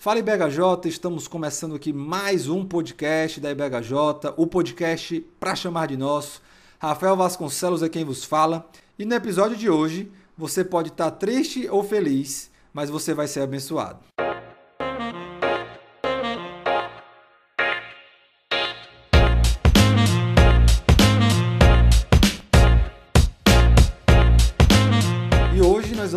Fala IBHJ, estamos começando aqui mais um podcast da IBHJ, o podcast para chamar de nosso. Rafael Vasconcelos é quem vos fala. E no episódio de hoje, você pode estar triste ou feliz, mas você vai ser abençoado.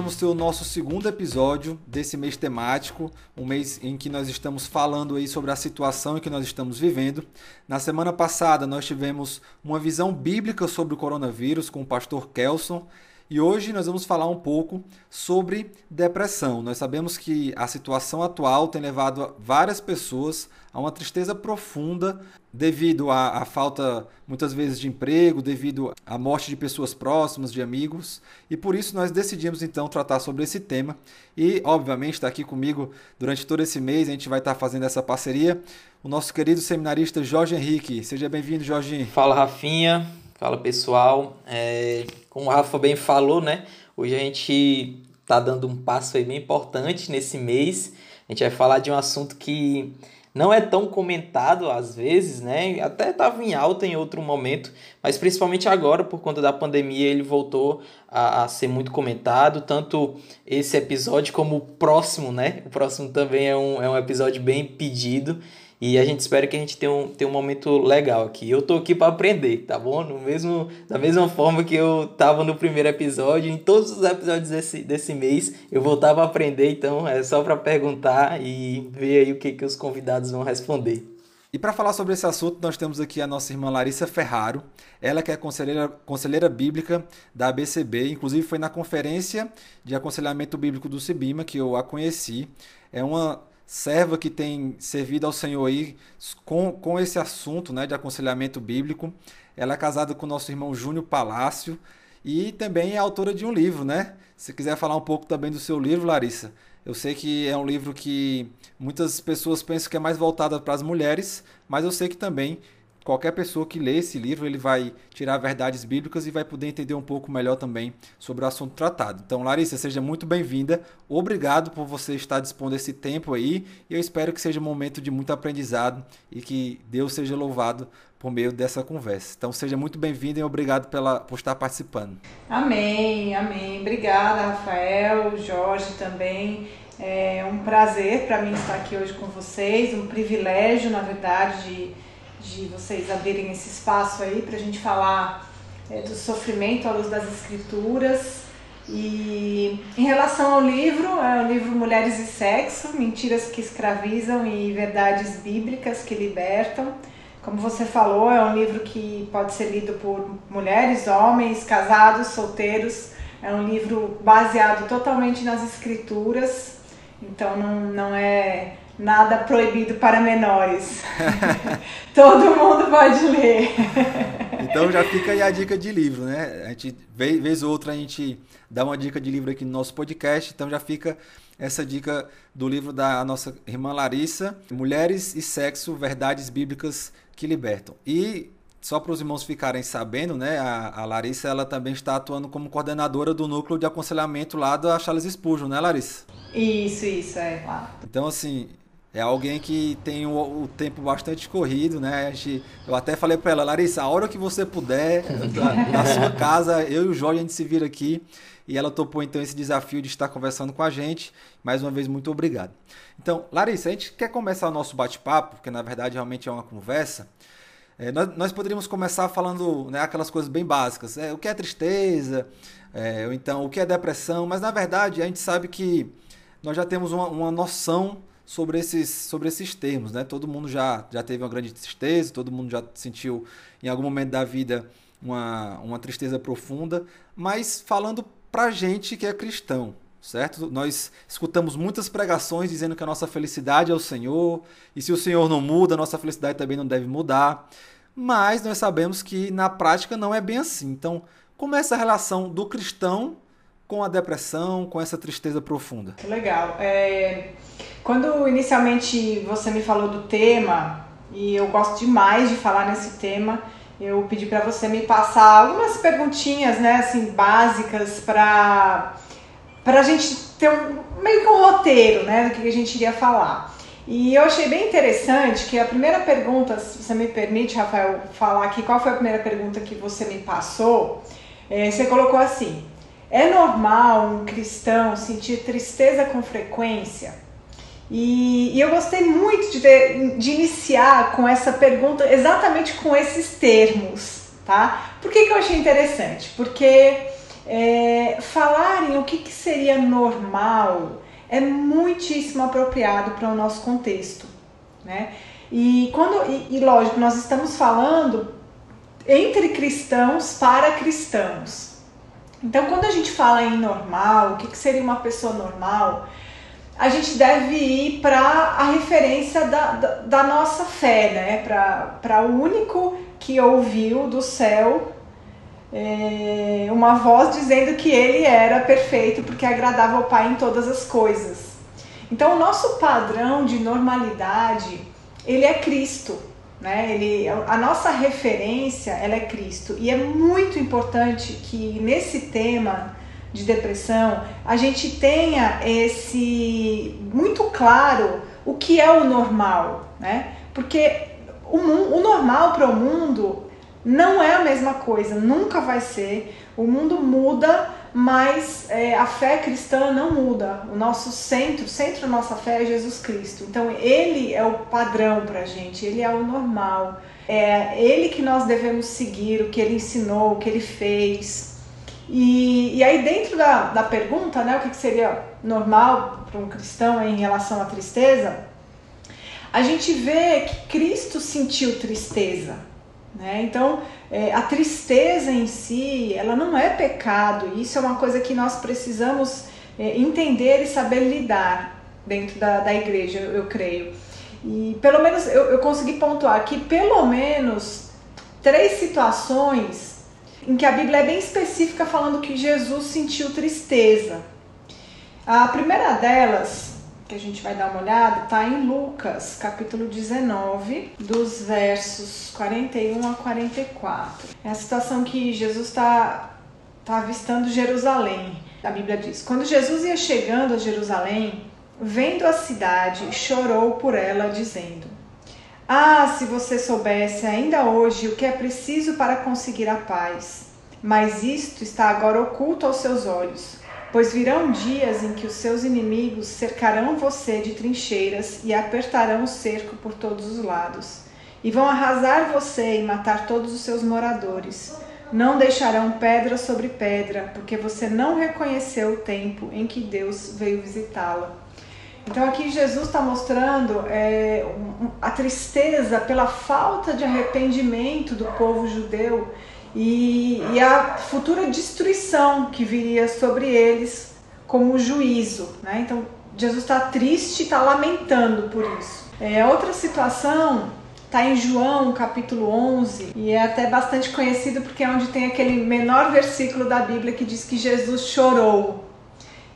Vamos ter o nosso segundo episódio desse mês temático, um mês em que nós estamos falando aí sobre a situação em que nós estamos vivendo. Na semana passada nós tivemos uma visão bíblica sobre o coronavírus com o pastor Kelson e hoje nós vamos falar um pouco sobre depressão. Nós sabemos que a situação atual tem levado várias pessoas a uma tristeza profunda devido à, à, falta, muitas vezes, de emprego, devido à morte de pessoas próximas, de amigos. E por isso nós decidimos então tratar sobre esse tema. E, obviamente, está aqui comigo durante todo esse mês, a gente vai estar fazendo essa parceria. O nosso querido seminarista Jorge Henrique. Seja bem-vindo, Jorge. Fala, Rafinha. Fala, pessoal. É como o Rafa bem falou, né? Hoje a gente está dando um passo aí bem importante nesse mês. A gente vai falar de um assunto que não é tão comentado às vezes, né? Até estava em alta em outro momento, mas principalmente agora, por conta da pandemia, ele voltou a, a, ser muito comentado. Tanto esse episódio como o próximo, né? O próximo também é um, é um episódio bem pedido. E a gente espera que a gente tenha um, tenha um momento legal aqui. Eu tô aqui para aprender, tá bom? No mesmo, da mesma forma que eu tava no primeiro episódio, em todos os episódios desse, desse mês, eu voltava a aprender, então é só para perguntar e ver aí o que, que os convidados vão responder. E para falar sobre esse assunto, nós temos aqui a nossa irmã Larissa Ferraro, ela que é conselheira, conselheira bíblica da ABCB, inclusive foi na conferência de aconselhamento bíblico do Cibima que eu a conheci. É uma serva que tem servido ao Senhor aí com, com esse assunto né, de aconselhamento bíblico. Ela é casada com o nosso irmão Júnior Palácio e também é autora de um livro, né? Se quiser falar um pouco também do seu livro, Larissa. Eu sei que é um livro que muitas pessoas pensam que é mais voltado para as mulheres, mas eu sei que também qualquer pessoa que lê esse livro, ele vai tirar verdades bíblicas e vai poder entender um pouco melhor também sobre o assunto tratado. Então, Larissa, seja muito bem-vinda. Obrigado por você estar dispondo esse tempo aí. E eu espero que seja um momento de muito aprendizado e que Deus seja louvado por meio dessa conversa. Então, seja muito bem-vinda e obrigado pela, por estar participando. Amém, amém. Obrigada, Rafael, Jorge também. É um prazer para mim estar aqui hoje com vocês, um privilégio, na verdade, de de vocês abrirem esse espaço aí para a gente falar é, do sofrimento à luz das escrituras. E em relação ao livro, é o livro Mulheres e Sexo, Mentiras que Escravizam e Verdades Bíblicas que Libertam. Como você falou, é um livro que pode ser lido por mulheres, homens, casados, solteiros. É um livro baseado totalmente nas escrituras, então não, não é nada proibido para menores. Todo mundo pode ler. então já fica aí a dica de livro, né? A gente, vez, ou outra, a gente dá uma dica de livro aqui no nosso podcast, então já fica essa dica do livro da nossa irmã Larissa, Mulheres e Sexo, Verdades Bíblicas que Libertam. E só para os irmãos ficarem sabendo, né, a, a, Larissa ela também está atuando como coordenadora do núcleo de aconselhamento lá da Charles Spurgeon, né, Larissa? Isso, isso, é. Então, assim, é alguém que tem o, o, tempo bastante corrido, né? A gente, eu até falei para ela, Larissa, a hora que você puder, na, sua casa, eu e o Jorge, a gente se vira aqui. E ela topou então esse desafio de estar conversando com a gente. Mais uma vez, muito obrigado. Então, Larissa, a gente quer começar o nosso bate-papo, porque na verdade realmente é uma conversa. É, nós, nós, poderíamos começar falando né, aquelas coisas bem básicas. É, o que é tristeza, é, ou então o que é depressão, mas na verdade a gente sabe que nós já temos uma, uma noção sobre esses, sobre esses termos, né? Todo mundo já, já teve uma grande tristeza, todo mundo já sentiu em algum momento da vida uma, uma tristeza profunda, mas falando pra gente que é cristão, certo? Nós escutamos muitas pregações dizendo que a nossa felicidade é o Senhor, e se o Senhor não muda, a nossa felicidade também não deve mudar. Mas nós sabemos que na prática não é bem assim. Então, como é essa relação do cristão com a depressão, com essa tristeza profunda? Legal. É... Quando inicialmente você me falou do tema, e eu gosto demais de falar nesse tema, eu pedi para você me passar algumas perguntinhas, né, assim, básicas para a gente ter um, meio que um roteiro, né, do que a gente iria falar. E eu achei bem interessante que a primeira pergunta, se você me permite, Rafael, falar aqui qual foi a primeira pergunta que você me passou, é, você colocou assim: é normal um cristão sentir tristeza com frequência? E, e eu gostei muito de, de iniciar com essa pergunta exatamente com esses termos, tá? Por que, que eu achei interessante? Porque é, falarem o que, que seria normal é muitíssimo apropriado para o nosso contexto, né? E quando e, e lógico nós estamos falando entre cristãos para cristãos. Então, quando a gente fala em normal, o que, que seria uma pessoa normal, a gente deve ir para a referência da, da, da, nossa fé, né? para o único que ouviu do céu é, uma voz dizendo que ele era perfeito porque agradava ao Pai em todas as coisas. Então, o nosso padrão de normalidade, ele é Cristo. Né? Ele, a nossa referência ela é Cristo. E é muito importante que nesse tema de depressão, a gente tenha esse muito claro o que é o normal, né? Porque o, o normal para o mundo não é a mesma coisa, nunca vai ser. O mundo muda, mas é, a fé cristã não muda. O nosso centro, o centro da nossa fé é Jesus Cristo. Então ele é o padrão para gente, ele é o normal. É ele que nós devemos seguir, o que ele ensinou, o que ele fez. E, e aí, dentro da, da pergunta, né, o que seria normal para um cristão em relação à tristeza, a gente vê que Cristo sentiu tristeza. Né? Então, é, a tristeza em si, ela não é pecado, isso é uma coisa que nós precisamos é, entender e saber lidar dentro da, da igreja, eu, eu creio. E pelo menos eu, eu consegui pontuar aqui pelo menos três situações em que a Bíblia é bem específica falando que Jesus sentiu tristeza. A primeira delas, que a gente vai dar uma olhada, está em Lucas, capítulo 19, dos versos 41 a 44. É a situação que Jesus está tá avistando Jerusalém. A Bíblia diz: Quando Jesus ia chegando a Jerusalém, vendo a cidade, chorou por ela, dizendo: ah, se você soubesse ainda hoje o que é preciso para conseguir a paz. Mas isto está agora oculto aos seus olhos, pois virão dias em que os seus inimigos cercarão você de trincheiras e apertarão o cerco por todos os lados, e vão arrasar você e matar todos os seus moradores. Não deixarão pedra sobre pedra, porque você não reconheceu o tempo em que Deus veio visitá-la. Então aqui Jesus está mostrando é, a tristeza pela falta de arrependimento do povo judeu e, e a futura destruição que viria sobre eles como juízo. Né? Então Jesus está triste, está lamentando por isso. É, outra situação está em João capítulo 11 e é até bastante conhecido porque é onde tem aquele menor versículo da Bíblia que diz que Jesus chorou.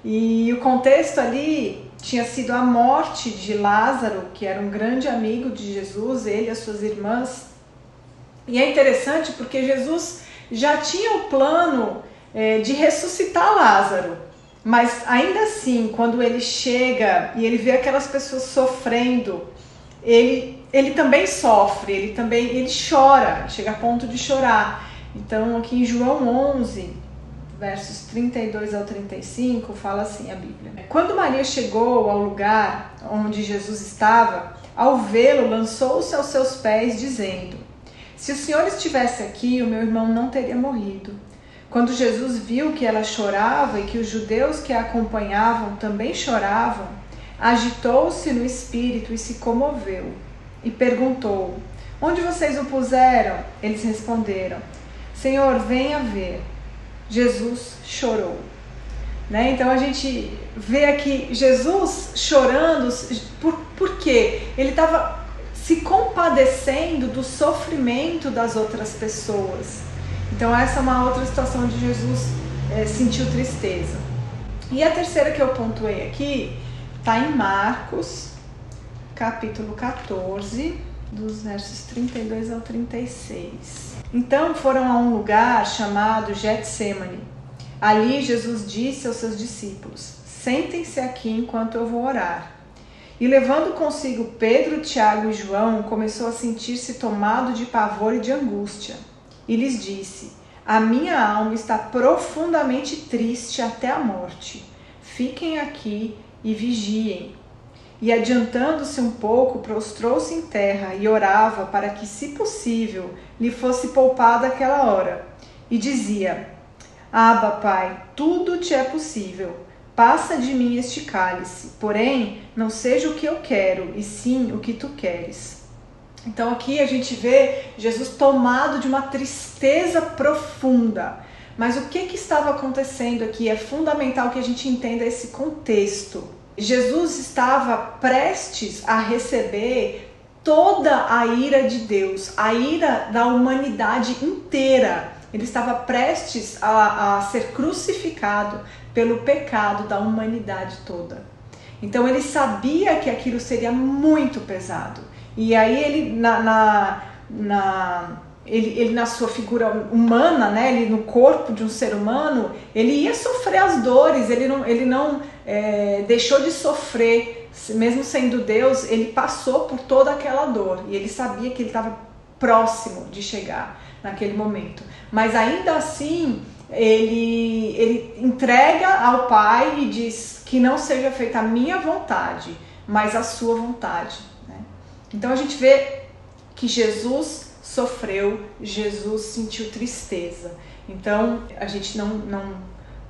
E o contexto ali tinha sido a morte de Lázaro, que era um grande amigo de Jesus, ele e as suas irmãs. E é interessante porque Jesus já tinha o plano é, de ressuscitar Lázaro, mas ainda assim, quando ele chega e ele vê aquelas pessoas sofrendo, ele, ele também sofre, ele também ele chora, chega a ponto de chorar. Então, aqui em João 11, versos 32 ao 35, fala assim a Bíblia. Quando Maria chegou ao lugar onde Jesus estava, ao vê-lo, lançou-se aos seus pés, dizendo: Se o Senhor estivesse aqui, o meu irmão não teria morrido. Quando Jesus viu que ela chorava e que os judeus que a acompanhavam também choravam, agitou-se no espírito e se comoveu. E perguntou: Onde vocês o puseram? Eles responderam: Senhor, venha ver. Jesus chorou. Né? Então a gente vê aqui Jesus chorando, por, por quê? Ele estava se compadecendo do sofrimento das outras pessoas. Então essa é uma outra situação onde Jesus é, sentiu tristeza. E a terceira que eu pontuei aqui está em Marcos, capítulo 14, dos versos 32 ao 36. Então foram a um lugar chamado Getsemane. Ali Jesus disse aos seus discípulos: Sentem-se aqui enquanto eu vou orar. E levando consigo Pedro, Tiago e João, começou a sentir-se tomado de pavor e de angústia. E lhes disse: A minha alma está profundamente triste até a morte. Fiquem aqui e vigiem. E adiantando-se um pouco, prostrou-se em terra e orava para que, se possível, lhe fosse poupada aquela hora. E dizia: Aba, Pai, tudo te é possível. Passa de mim este cálice, porém, não seja o que eu quero, e sim o que tu queres. Então aqui a gente vê Jesus tomado de uma tristeza profunda. Mas o que, que estava acontecendo aqui? É fundamental que a gente entenda esse contexto. Jesus estava prestes a receber toda a ira de Deus, a ira da humanidade inteira. Ele estava prestes a, a ser crucificado pelo pecado da humanidade toda. Então ele sabia que aquilo seria muito pesado. E aí ele na, na, na ele, ele, na sua figura humana, né, ele no corpo de um ser humano, ele ia sofrer as dores, ele não, ele não é, deixou de sofrer, mesmo sendo Deus, ele passou por toda aquela dor e ele sabia que ele estava próximo de chegar naquele momento. Mas ainda assim, ele, ele entrega ao Pai e diz que não seja feita a minha vontade, mas a sua vontade. Né? Então a gente vê que Jesus sofreu, Jesus sentiu tristeza. Então a gente não, não,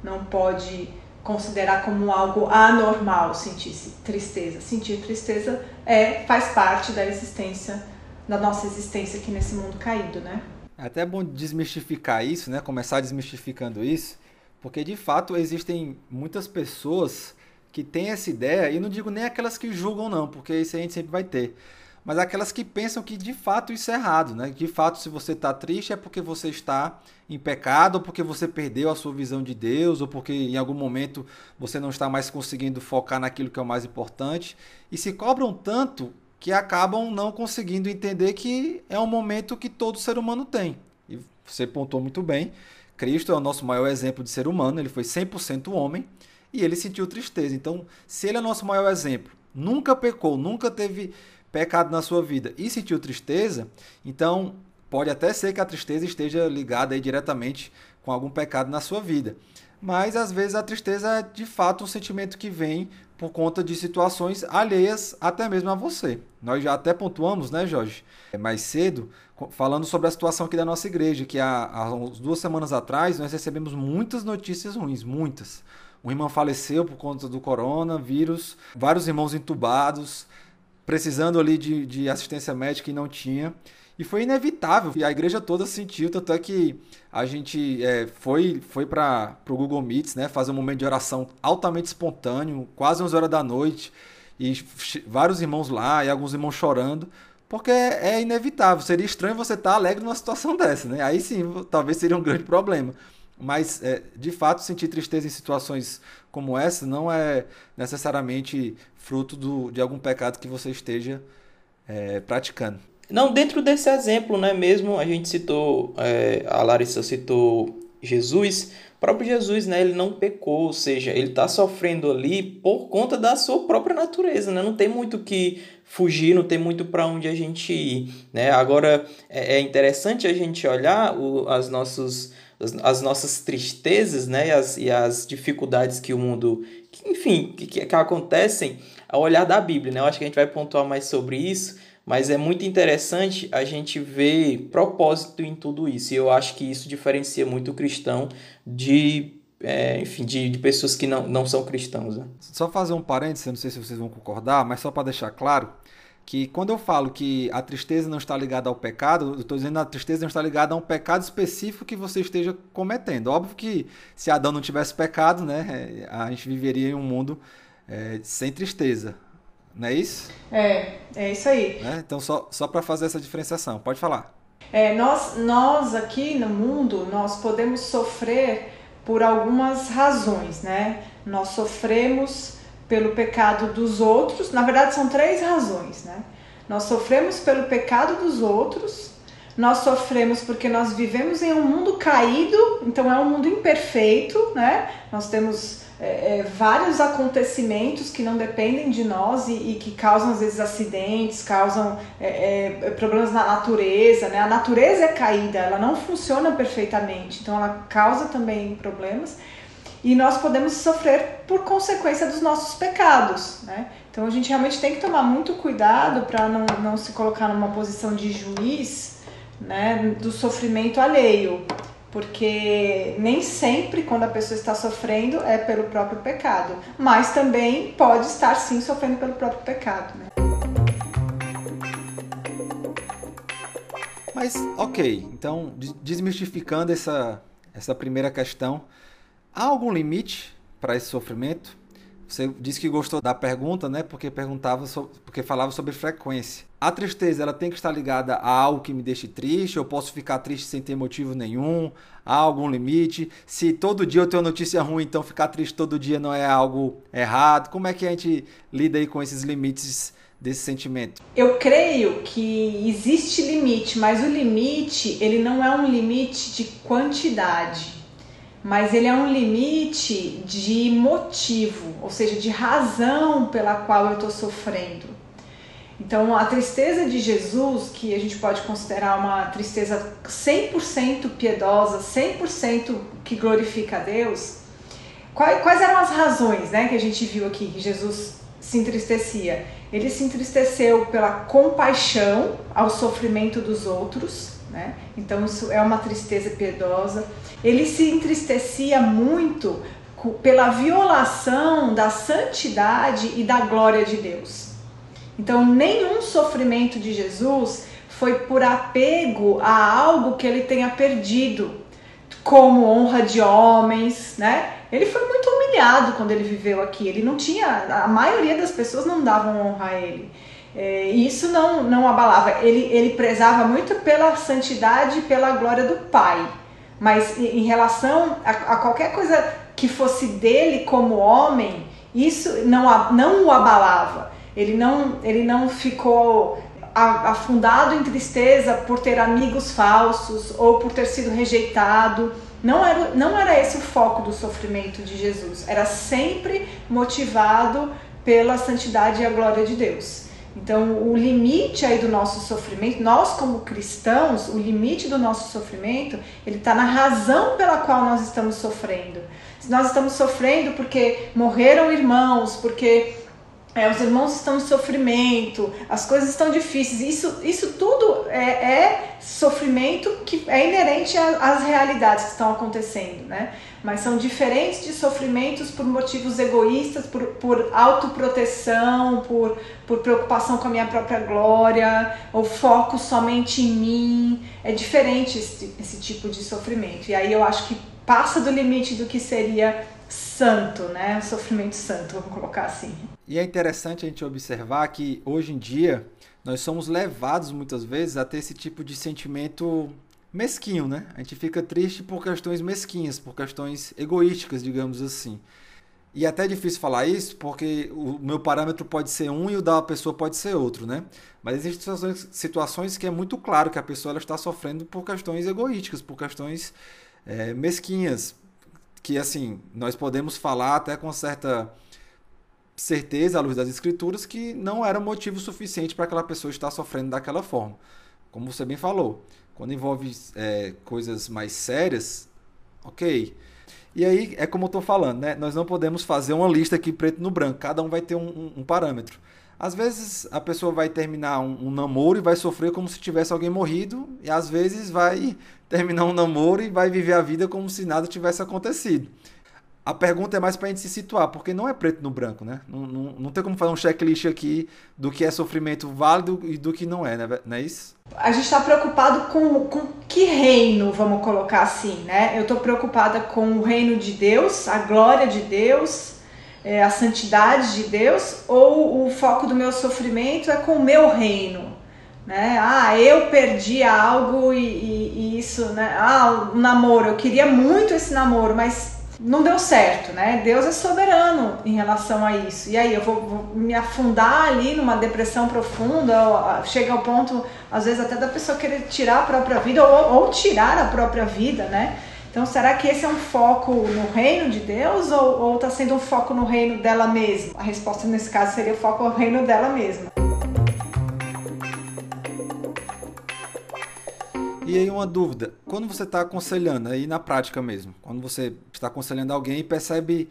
não pode considerar como algo anormal sentir tristeza. Sentir tristeza é faz parte da existência da nossa existência aqui nesse mundo caído, né? É até bom desmistificar isso, né? Começar desmistificando isso, porque de fato existem muitas pessoas que têm essa ideia, e não digo nem aquelas que julgam não, porque isso a gente sempre vai ter, mas aquelas que pensam que de fato isso é errado, né? De fato, se você está triste é porque você está em pecado, ou porque você perdeu a sua visão de Deus, ou porque em algum momento você não está mais conseguindo focar naquilo que é o mais importante, e se cobram tanto que acabam não conseguindo entender que é um momento que todo ser humano tem. E você pontou muito bem, Cristo é o nosso maior exemplo de ser humano, ele foi 100% homem e ele sentiu tristeza. Então, se ele é nosso maior exemplo, nunca pecou, nunca teve pecado na sua vida e sentiu tristeza, então pode até ser que a tristeza esteja ligada diretamente com algum pecado na sua vida. Mas às vezes a tristeza é de fato um sentimento que vem por conta de situações alheias até mesmo a você. Nós já até pontuamos, né, Jorge, mais cedo, falando sobre a situação aqui da nossa igreja, que há, há duas semanas atrás nós recebemos muitas notícias ruins, muitas. Um irmão faleceu por conta do coronavírus, vários irmãos entubados, precisando ali de, de assistência médica e não tinha. E foi inevitável, e a igreja toda sentiu, tanto é que a gente é, foi, foi para o Google Meets, né, fazer um momento de oração altamente espontâneo, quase 11 horas da noite, e vários irmãos lá, e alguns irmãos chorando, porque é, inevitável, seria estranho você estar tá alegre numa situação dessa, né? Aí sim, talvez seria um grande problema. Mas, é, de fato, sentir tristeza em situações como essa não é necessariamente fruto do, de algum pecado que você esteja é, praticando. Não, dentro desse exemplo, né, mesmo a gente citou, é, a Larissa citou Jesus, o próprio Jesus, né, ele não pecou, ou seja, ele está sofrendo ali por conta da sua própria natureza, né, não tem muito que fugir, não tem muito para onde a gente ir, né, agora é, é interessante a gente olhar o, as, nossos, as, as nossas tristezas, né, e as, e as dificuldades que o mundo, que, enfim, que, que acontecem ao olhar da Bíblia, né, eu acho que a gente vai pontuar mais sobre isso, mas é muito interessante a gente ver propósito em tudo isso. E eu acho que isso diferencia muito o cristão de, é, enfim, de, de, pessoas que não, não são cristãos. Né? Só fazer um parênteses, não sei se vocês vão concordar, mas só para deixar claro que quando eu falo que a tristeza não está ligada ao pecado, eu estou dizendo que a tristeza não está ligada a um pecado específico que você esteja cometendo. Óbvio que se Adão não tivesse pecado, né, a gente viveria em um mundo é, sem tristeza. Não é isso? É, é isso aí. Né? Então, só, só para fazer essa diferenciação, pode falar. É, nós, nós aqui no mundo, nós podemos sofrer por algumas razões, né? Nós sofremos pelo pecado dos outros, na verdade são três razões, né? Nós sofremos pelo pecado dos outros, nós sofremos porque nós vivemos em um mundo caído, então é um mundo imperfeito, né? Nós temos é, é, vários acontecimentos que não dependem de nós e, e que causam às vezes acidentes, causam é, é, problemas na natureza, né? A natureza é caída, ela não funciona perfeitamente, então ela causa também problemas e nós podemos sofrer por consequência dos nossos pecados, né? Então a gente realmente tem que tomar muito cuidado para não, não se colocar numa posição de juiz, né, do sofrimento alheio porque nem sempre quando a pessoa está sofrendo é pelo próprio pecado, mas também pode estar sim sofrendo pelo próprio pecado. Né? Mas ok, então desmistificando essa, essa primeira questão, há algum limite para esse sofrimento? Você disse que gostou da pergunta, né? Porque perguntava sobre, porque falava sobre frequência. A tristeza, ela tem que estar ligada a algo que me deixe triste. Eu posso ficar triste sem ter motivo nenhum. Há algum limite? Se todo dia eu tenho notícia ruim, então ficar triste todo dia não é algo errado. Como é que a gente lida aí com esses limites desse sentimento? Eu creio que existe limite, mas o limite ele não é um limite de quantidade mas ele é um limite de motivo, ou seja, de razão pela qual eu estou sofrendo. Então, a tristeza de Jesus, que a gente pode considerar uma tristeza 100% piedosa, 100% que glorifica a Deus, quais, eram as razões né, que a gente viu aqui que Jesus se entristecia? Ele se entristeceu pela compaixão ao sofrimento dos outros, né? então isso é uma tristeza piedosa ele se entristecia muito pela violação da santidade e da glória de Deus. Então, nenhum sofrimento de Jesus foi por apego a algo que ele tenha perdido, como honra de homens, né? Ele foi muito humilhado quando ele viveu aqui. Ele não tinha, a maioria das pessoas não davam honra a ele. É, isso não, não abalava. Ele, ele prezava muito pela santidade e pela glória do Pai. Mas em relação a, a qualquer coisa que fosse dele como homem, isso não, não o abalava. Ele não, ele não ficou afundado em tristeza por ter amigos falsos ou por ter sido rejeitado. Não era, não era esse o foco do sofrimento de Jesus. Era sempre motivado pela santidade e a glória de Deus. Então, o limite aí do nosso sofrimento, nós como cristãos, o limite do nosso sofrimento, ele está na razão pela qual nós estamos sofrendo. Se nós estamos sofrendo porque morreram irmãos, porque é, os irmãos estão em sofrimento, as coisas estão difíceis. Isso, isso tudo é, é sofrimento que é inerente às realidades que estão acontecendo, né? Mas são diferentes de sofrimentos por motivos egoístas, por, por autoproteção, por, por preocupação com a minha própria glória, ou foco somente em mim. É diferente esse, esse tipo de sofrimento. E aí eu acho que passa do limite do que seria santo, né? Sofrimento santo, vamos colocar assim. E é interessante a gente observar que hoje em dia nós somos levados muitas vezes a ter esse tipo de sentimento mesquinho, né? A gente fica triste por questões mesquinhas, por questões egoísticas, digamos assim. E é até difícil falar isso porque o meu parâmetro pode ser um e o da pessoa pode ser outro, né? Mas existem situações, situações que é muito claro que a pessoa ela está sofrendo por questões egoísticas, por questões é, mesquinhas, que assim nós podemos falar até com certa certeza à luz das escrituras que não era motivo suficiente para aquela pessoa estar sofrendo daquela forma. Como você bem falou, quando envolve é, coisas mais sérias, ok. E aí é como eu estou falando, né? Nós não podemos fazer uma lista aqui preto no branco. Cada um vai ter um, um, um parâmetro. Às vezes a pessoa vai terminar um, um, namoro e vai sofrer como se tivesse alguém morrido, e às vezes vai terminar um namoro e vai viver a vida como se nada tivesse acontecido. A pergunta é mais para a gente se situar, porque não é preto no branco, né? Não, não, não tem como fazer um checklist aqui do que é sofrimento válido e do que não é, né? Não é isso? A gente está preocupado com, com que reino, vamos colocar assim, né? Eu estou preocupada com o reino de Deus, a glória de Deus, é, a santidade de Deus, ou o foco do meu sofrimento é com o meu reino, né? Ah, eu perdi algo e, e, e isso, né? Ah, o namoro, eu queria muito esse namoro, mas não deu certo, né? Deus é soberano em relação a isso. E aí eu vou, vou me afundar ali numa depressão profunda, chega ao ponto, às vezes, até da pessoa querer tirar a própria vida ou, ou tirar a própria vida, né? Então, será que esse é um foco no reino de Deus ou está sendo um foco no reino dela mesma? A resposta nesse caso seria o foco no reino dela mesma. E aí uma dúvida, quando você está aconselhando, aí na prática mesmo, quando você está aconselhando alguém e percebe,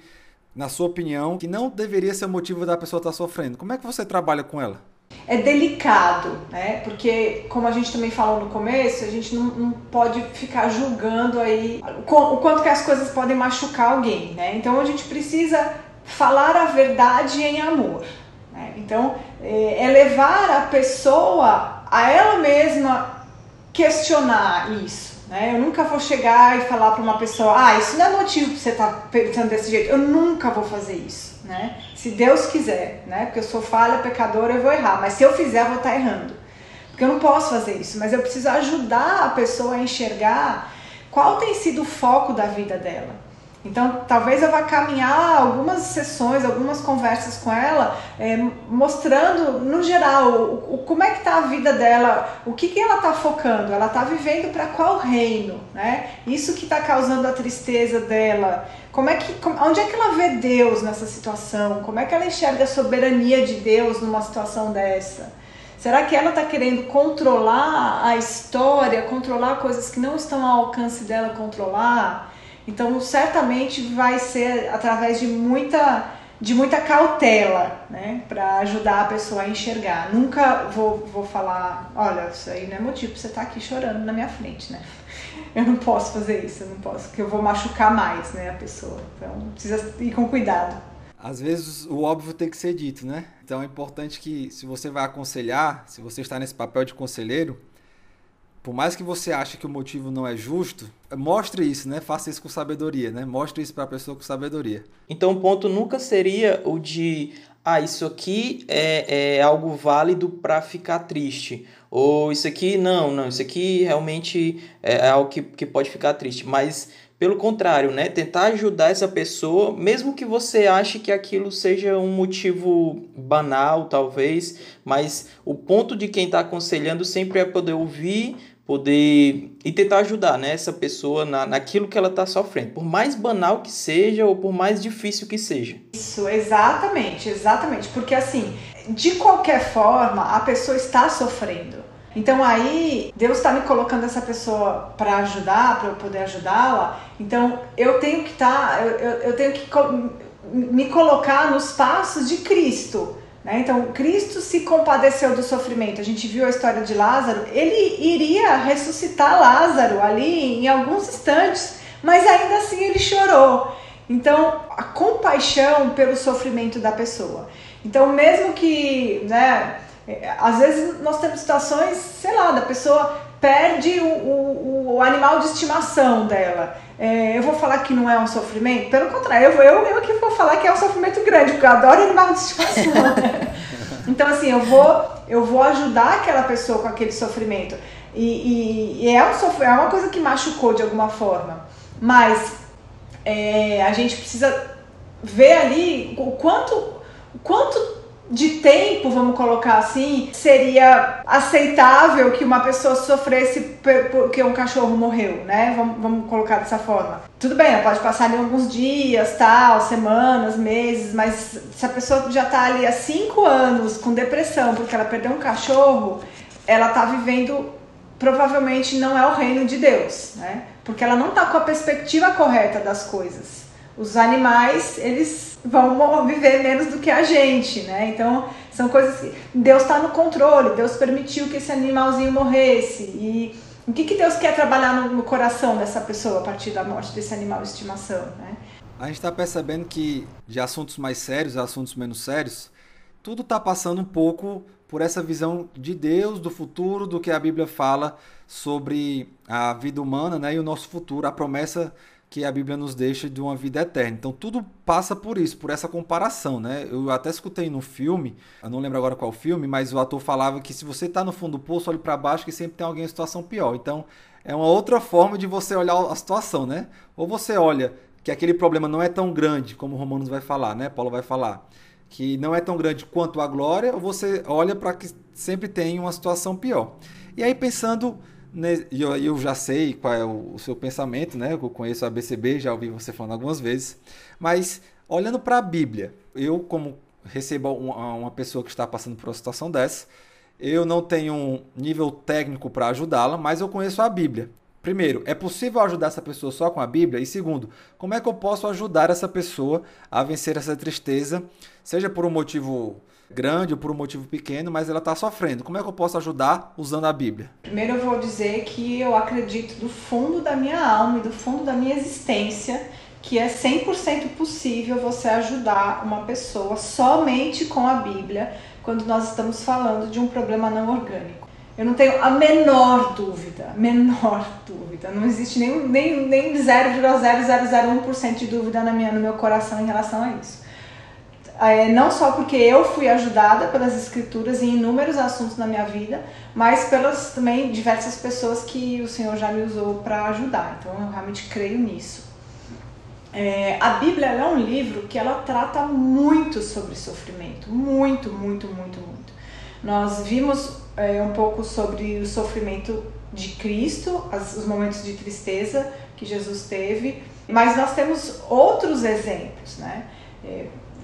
na sua opinião, que não deveria ser o motivo da pessoa estar tá sofrendo, como é que você trabalha com ela? É delicado, né? Porque, como a gente também falou no começo, a gente não, não pode ficar julgando aí o quanto que as coisas podem machucar alguém, né? Então a gente precisa falar a verdade em amor. Né? Então, é, é levar a pessoa a ela mesma questionar isso. Né? Eu nunca vou chegar e falar para uma pessoa, ah, isso não é motivo para você estar tá pensando desse jeito. Eu nunca vou fazer isso. Né? Se Deus quiser, né? Porque eu sou falha, pecadora, eu vou errar. Mas se eu fizer, eu vou estar tá errando. Porque eu não posso fazer isso. Mas eu preciso ajudar a pessoa a enxergar qual tem sido o foco da vida dela. Então, talvez eu vá caminhar algumas sessões, algumas conversas com ela, é, mostrando, no geral, o, o, como é que está a vida dela, o que, que ela está focando, ela está vivendo para qual reino, né? Isso que está causando a tristeza dela. Como é que, como, onde é que ela vê Deus nessa situação? Como é que ela enxerga a soberania de Deus numa situação dessa? Será que ela está querendo controlar a história, controlar coisas que não estão ao alcance dela controlar? Então, certamente vai ser através de muita, de muita cautela, né, para ajudar a pessoa a enxergar. Nunca vou, vou falar, olha, isso aí não é motivo para você estar tá aqui chorando na minha frente, né? Eu não posso fazer isso, eu não posso, porque eu vou machucar mais, né, a pessoa. Então, precisa ir com cuidado. Às vezes o óbvio tem que ser dito, né? Então é importante que, se você vai aconselhar, se você está nesse papel de conselheiro, por mais que você ache que o motivo não é justo, mostre isso, né? Faça isso com sabedoria, né? Mostre isso para a pessoa com sabedoria. Então o ponto nunca seria o de ah, isso aqui é, é algo válido para ficar triste. Ou isso aqui, não, não, isso aqui realmente é algo que, que pode ficar triste. Mas, pelo contrário, né? Tentar ajudar essa pessoa, mesmo que você ache que aquilo seja um motivo banal, talvez. Mas o ponto de quem está aconselhando sempre é poder ouvir poder e tentar ajudar né, essa pessoa na, naquilo que ela está sofrendo, por mais banal que seja ou por mais difícil que seja. Isso, exatamente, exatamente, porque assim, de qualquer forma, a pessoa está sofrendo. Então aí Deus está me colocando essa pessoa para ajudar, para eu poder ajudá-la. Então eu tenho que estar, tá, eu, eu, eu tenho que me colocar nos passos de Cristo. Né? Então, Cristo se compadeceu do sofrimento. A gente viu a história de Lázaro. Ele iria ressuscitar Lázaro ali em alguns instantes, mas ainda assim ele chorou. Então, a compaixão pelo sofrimento da pessoa. Então, mesmo que, né, às vezes nós temos situações, sei lá, da pessoa perde o, o, o animal de estimação dela. É, eu vou falar que não é um sofrimento? Pelo contrário, eu, eu, eu que vou falar que é um sofrimento grande, porque eu adoro animal de estimação. então, assim, eu vou, eu vou ajudar aquela pessoa com aquele sofrimento. E, e, e é, um, é uma coisa que machucou de alguma forma. Mas é, a gente precisa ver ali o quanto, o quanto de tempo, vamos colocar assim, seria aceitável que uma pessoa sofresse porque um cachorro morreu, né? Vamos, vamos colocar dessa forma. Tudo bem, pode passar ali alguns dias, tal, semanas, meses, mas se a pessoa já tá ali há cinco anos com depressão porque ela perdeu um cachorro, ela tá vivendo provavelmente não é o reino de Deus, né? Porque ela não tá com a perspectiva correta das coisas. Os animais, eles vão viver menos do que a gente, né? Então, são coisas que Deus está no controle, Deus permitiu que esse animalzinho morresse. E o que, que Deus quer trabalhar no, coração dessa pessoa a partir da morte desse animal de estimação, né? A gente está percebendo que de assuntos mais sérios a assuntos menos sérios, tudo está passando um pouco por essa visão de Deus, do futuro, do que a Bíblia fala sobre a vida humana né, e o nosso futuro, a promessa que a Bíblia nos deixa de uma vida eterna. Então tudo passa por isso, por essa comparação, né? Eu até escutei no filme, eu não lembro agora qual filme, mas o ator falava que se você está no fundo do poço, olhe para baixo que sempre tem alguém em situação pior. Então é uma outra forma de você olhar a situação, né? Ou você olha que aquele problema não é tão grande, como Romanos vai falar, né? Paulo vai falar, que não é tão grande quanto a glória, ou você olha para que sempre tem uma situação pior. E aí pensando E eu, eu, já sei qual é o, o, seu pensamento, né? Eu conheço a BCB, já ouvi você falando algumas vezes. Mas, olhando para a Bíblia, eu, como recebo uma, uma pessoa que está passando por uma situação dessa, eu não tenho um nível técnico para ajudá-la, mas eu conheço a Bíblia. Primeiro, é possível ajudar essa pessoa só com a Bíblia? E segundo, como é que eu posso ajudar essa pessoa a vencer essa tristeza, seja por um motivo grande ou por um motivo pequeno, mas ela está sofrendo. Como é que eu posso ajudar usando a Bíblia? Primeiro eu vou dizer que eu acredito do fundo da minha alma e do fundo da minha existência que é 100% possível você ajudar uma pessoa somente com a Bíblia quando nós estamos falando de um problema não orgânico. Eu não tenho a menor dúvida, menor dúvida. Não existe nem, nem, nem 0,0001% de dúvida na minha, no meu coração em relação a isso. É, não só porque eu fui ajudada pelas escrituras em inúmeros assuntos na minha vida, mas pelas também diversas pessoas que o Senhor já me usou para ajudar. Então eu realmente creio nisso. É, a Bíblia é um livro que ela trata muito sobre sofrimento, muito, muito, muito, muito. Nós vimos é, um pouco sobre o sofrimento de Cristo, as, os momentos de tristeza que Jesus teve, mas nós temos outros exemplos, né?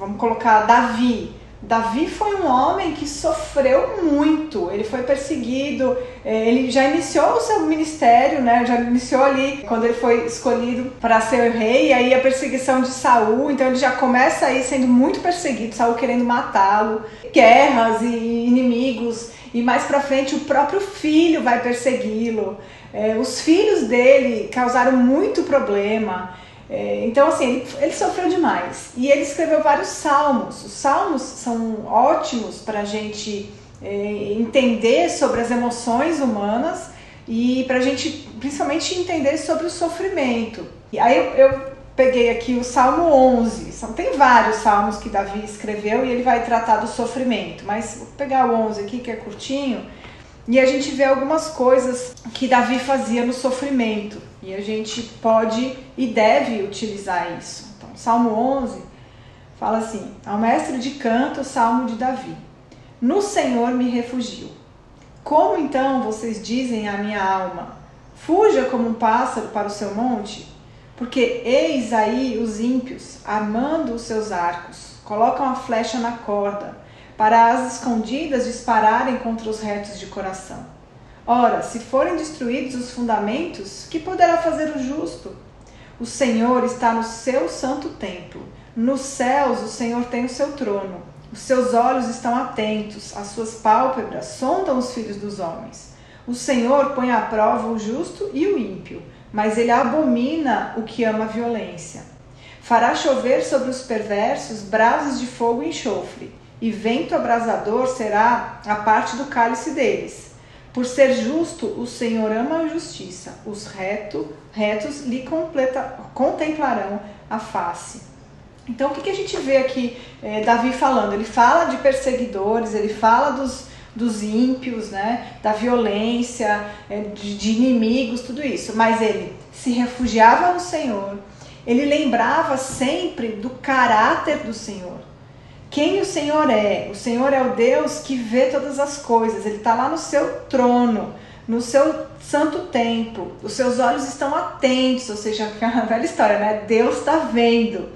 Vamos colocar Davi. Davi foi um homem que sofreu muito, ele foi perseguido, é, ele já iniciou o seu ministério, né? Já iniciou ali quando ele foi escolhido para ser rei, aí a perseguição de Saul, então ele já começa aí sendo muito perseguido, Saul querendo matá-lo, guerras e inimigos, e mais para frente o próprio filho vai persegui-lo. É, os filhos dele causaram muito problema. É, então, assim, ele, ele, sofreu demais. E ele escreveu vários salmos. Os salmos são ótimos para a gente é, entender sobre as emoções humanas e para a gente, principalmente, entender sobre o sofrimento. E aí eu, eu peguei aqui o Salmo 11. São, tem vários salmos que Davi escreveu e ele vai tratar do sofrimento. Mas vou pegar o 11 aqui, que é curtinho. E a gente vê algumas coisas que Davi fazia no sofrimento. E a gente pode e deve utilizar isso. Então, Salmo 11 fala assim: Ao mestre de canto, Salmo de Davi. No Senhor me refugio. Como então vocês dizem à minha alma: Fuja como um pássaro para o seu monte? Porque eis aí os ímpios, armando os seus arcos, colocam a flecha na corda, para as escondidas dispararem contra os retos de coração. Ora, se forem destruídos os fundamentos, que poderá fazer o justo? O Senhor está no seu santo templo. Nos céus o Senhor tem o seu trono. Os seus olhos estão atentos, as suas pálpebras sondam os filhos dos homens. O Senhor põe à prova o justo e o ímpio, mas ele abomina o que ama a violência. Fará chover sobre os perversos brasas de fogo e enxofre, e vento abrasador será a parte do cálice deles. Por ser justo, o Senhor ama a justiça, os reto, retos lhe completa, contemplarão a face. Então, o que, que a gente vê aqui é, Davi falando? Ele fala de perseguidores, ele fala dos, dos ímpios, né, da violência, é, de, de inimigos, tudo isso. Mas ele se refugiava no Senhor, ele lembrava sempre do caráter do Senhor quem o Senhor é? O Senhor é o Deus que vê todas as coisas, ele está lá no seu trono, no seu santo templo, os seus olhos estão atentos, ou seja, aquela velha história, né? Deus está vendo.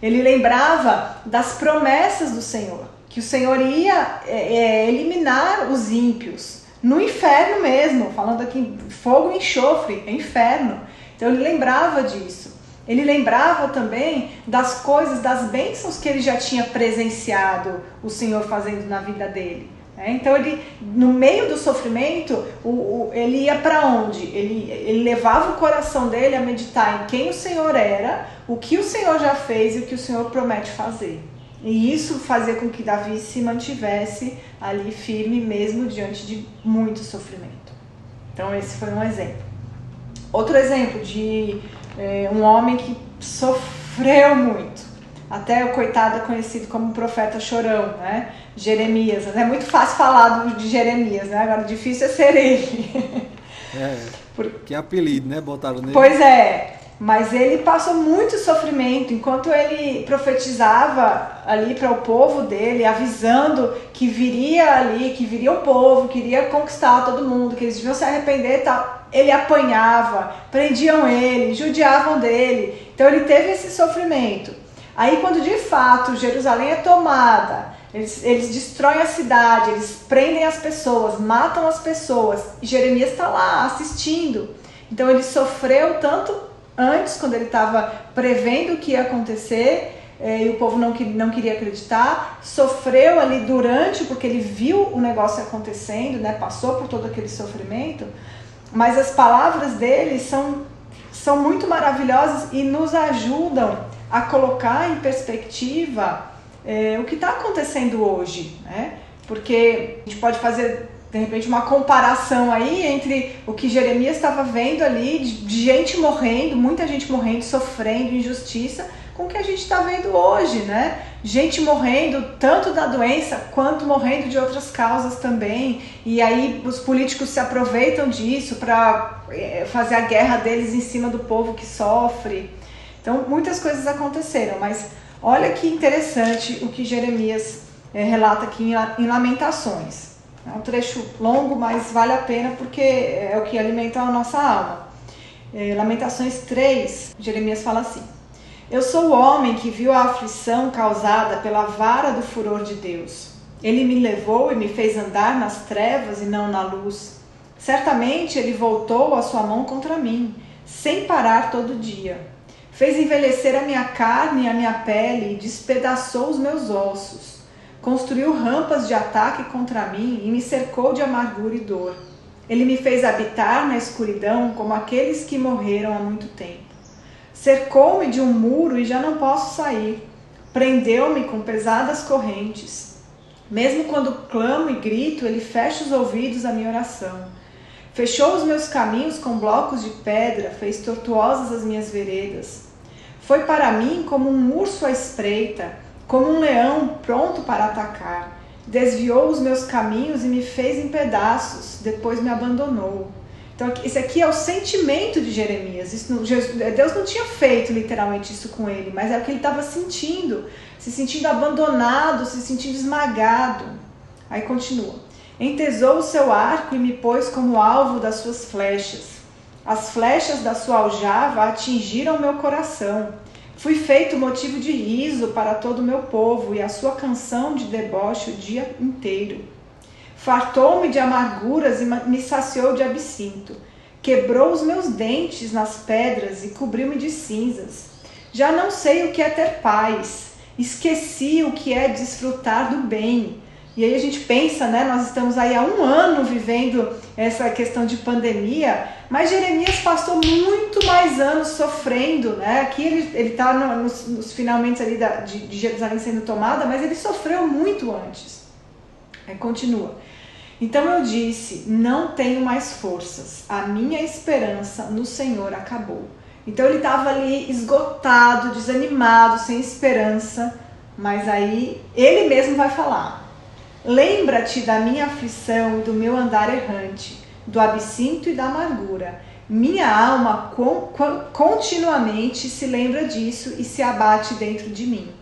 Ele lembrava das promessas do Senhor, que o Senhor ia é, é, eliminar os ímpios no inferno mesmo, falando aqui fogo e enxofre, é inferno. Então ele lembrava disso. Ele lembrava também das coisas, das bênçãos que ele já tinha presenciado o Senhor fazendo na vida dele. Né? Então ele, no meio do sofrimento, o, o, ele ia para onde? Ele, ele levava o coração dele a meditar em quem o Senhor era, o que o Senhor já fez e o que o Senhor promete fazer. E isso fazia com que Davi se mantivesse ali firme mesmo diante de muito sofrimento. Então esse foi um exemplo. Outro exemplo de é, um homem que sofreu muito. Até o coitado é conhecido como profeta chorão, né? Jeremias. É muito fácil falar de Jeremias, né? Agora difícil é ser ele. É, Por... que apelido, né? Botaram nele. Pois é. mas ele passou muito sofrimento enquanto ele profetizava ali para o povo dele, avisando que viria ali, que viria um povo, que iria conquistar todo mundo, que eles deviam se arrepender e tal. Ele apanhava, prendiam ele, judiavam dele. Então ele teve esse sofrimento. Aí quando de fato Jerusalém é tomada, eles, eles destroem a cidade, eles prendem as pessoas, matam as pessoas, e Jeremias está lá assistindo. Então ele sofreu tanto antes, quando ele estava prevendo o que ia acontecer é, e o povo não, não queria acreditar, sofreu ali durante, porque ele viu o negócio acontecendo, né, passou por todo aquele sofrimento, mas as palavras dele são, são muito maravilhosas e nos ajudam a colocar em perspectiva é, o que está acontecendo hoje, né? Porque a gente pode fazer de repente uma comparação aí entre o que Jeremias estava vendo ali, de, de, gente morrendo, muita gente morrendo, sofrendo injustiça, com o que a gente está vendo hoje, né? Gente morrendo tanto da doença quanto morrendo de outras causas também. E aí os políticos se aproveitam disso para é, fazer a guerra deles em cima do povo que sofre. Então muitas coisas aconteceram, mas olha que interessante o que Jeremias é, relata aqui em, em Lamentações. É um trecho longo, mas vale a pena porque é o que alimenta a nossa alma. É, Lamentações 3, Jeremias fala assim: Eu sou o homem que viu a aflição causada pela vara do furor de Deus. Ele me levou e me fez andar nas trevas e não na luz. Certamente ele voltou a sua mão contra mim, sem parar todo dia. Fez envelhecer a minha carne e a minha pele e despedaçou os meus ossos construiu rampas de ataque contra mim e me cercou de amargura e dor. Ele me fez habitar na escuridão como aqueles que morreram há muito tempo. Cercou-me de um muro e já não posso sair. Prendeu-me com pesadas correntes. Mesmo quando clamo e grito, ele fecha os ouvidos à minha oração. Fechou os meus caminhos com blocos de pedra, fez tortuosas as minhas veredas. Foi para mim como um urso à espreita como um leão pronto para atacar. Desviou os meus caminhos e me fez em pedaços, depois me abandonou. Então, esse aqui é o sentimento de Jeremias. Não, Deus não tinha feito literalmente isso com ele, mas é o que ele estava sentindo, se sentindo abandonado, se sentindo esmagado. Aí continua: Entesou o seu arco e me pôs como alvo das suas flechas. As flechas da sua aljava atingiram meu coração. Fui feito motivo de riso para todo o meu povo e a sua canção de deboche o dia inteiro. Fartou-me de amarguras e me saciou de absinto. Quebrou os meus dentes nas pedras e cobriu-me de cinzas. Já não sei o que é ter paz. Esqueci o que é desfrutar do bem. E aí a gente pensa, né? Nós estamos aí há um ano vivendo essa questão de pandemia, mas Jeremias passou muito mais anos sofrendo, né? Aqui ele está no, nos, nos, finalmente ali da, de, de, Jerusalém sendo tomada, mas ele sofreu muito antes. Aí continua. Então eu disse: Não tenho mais forças, a minha esperança no Senhor acabou. Então ele estava ali esgotado, desanimado, sem esperança, mas aí ele mesmo vai falar: Lembra-te da minha aflição e do meu andar errante, do absinto e da amargura. Minha alma continuamente se lembra disso e se abate dentro de mim.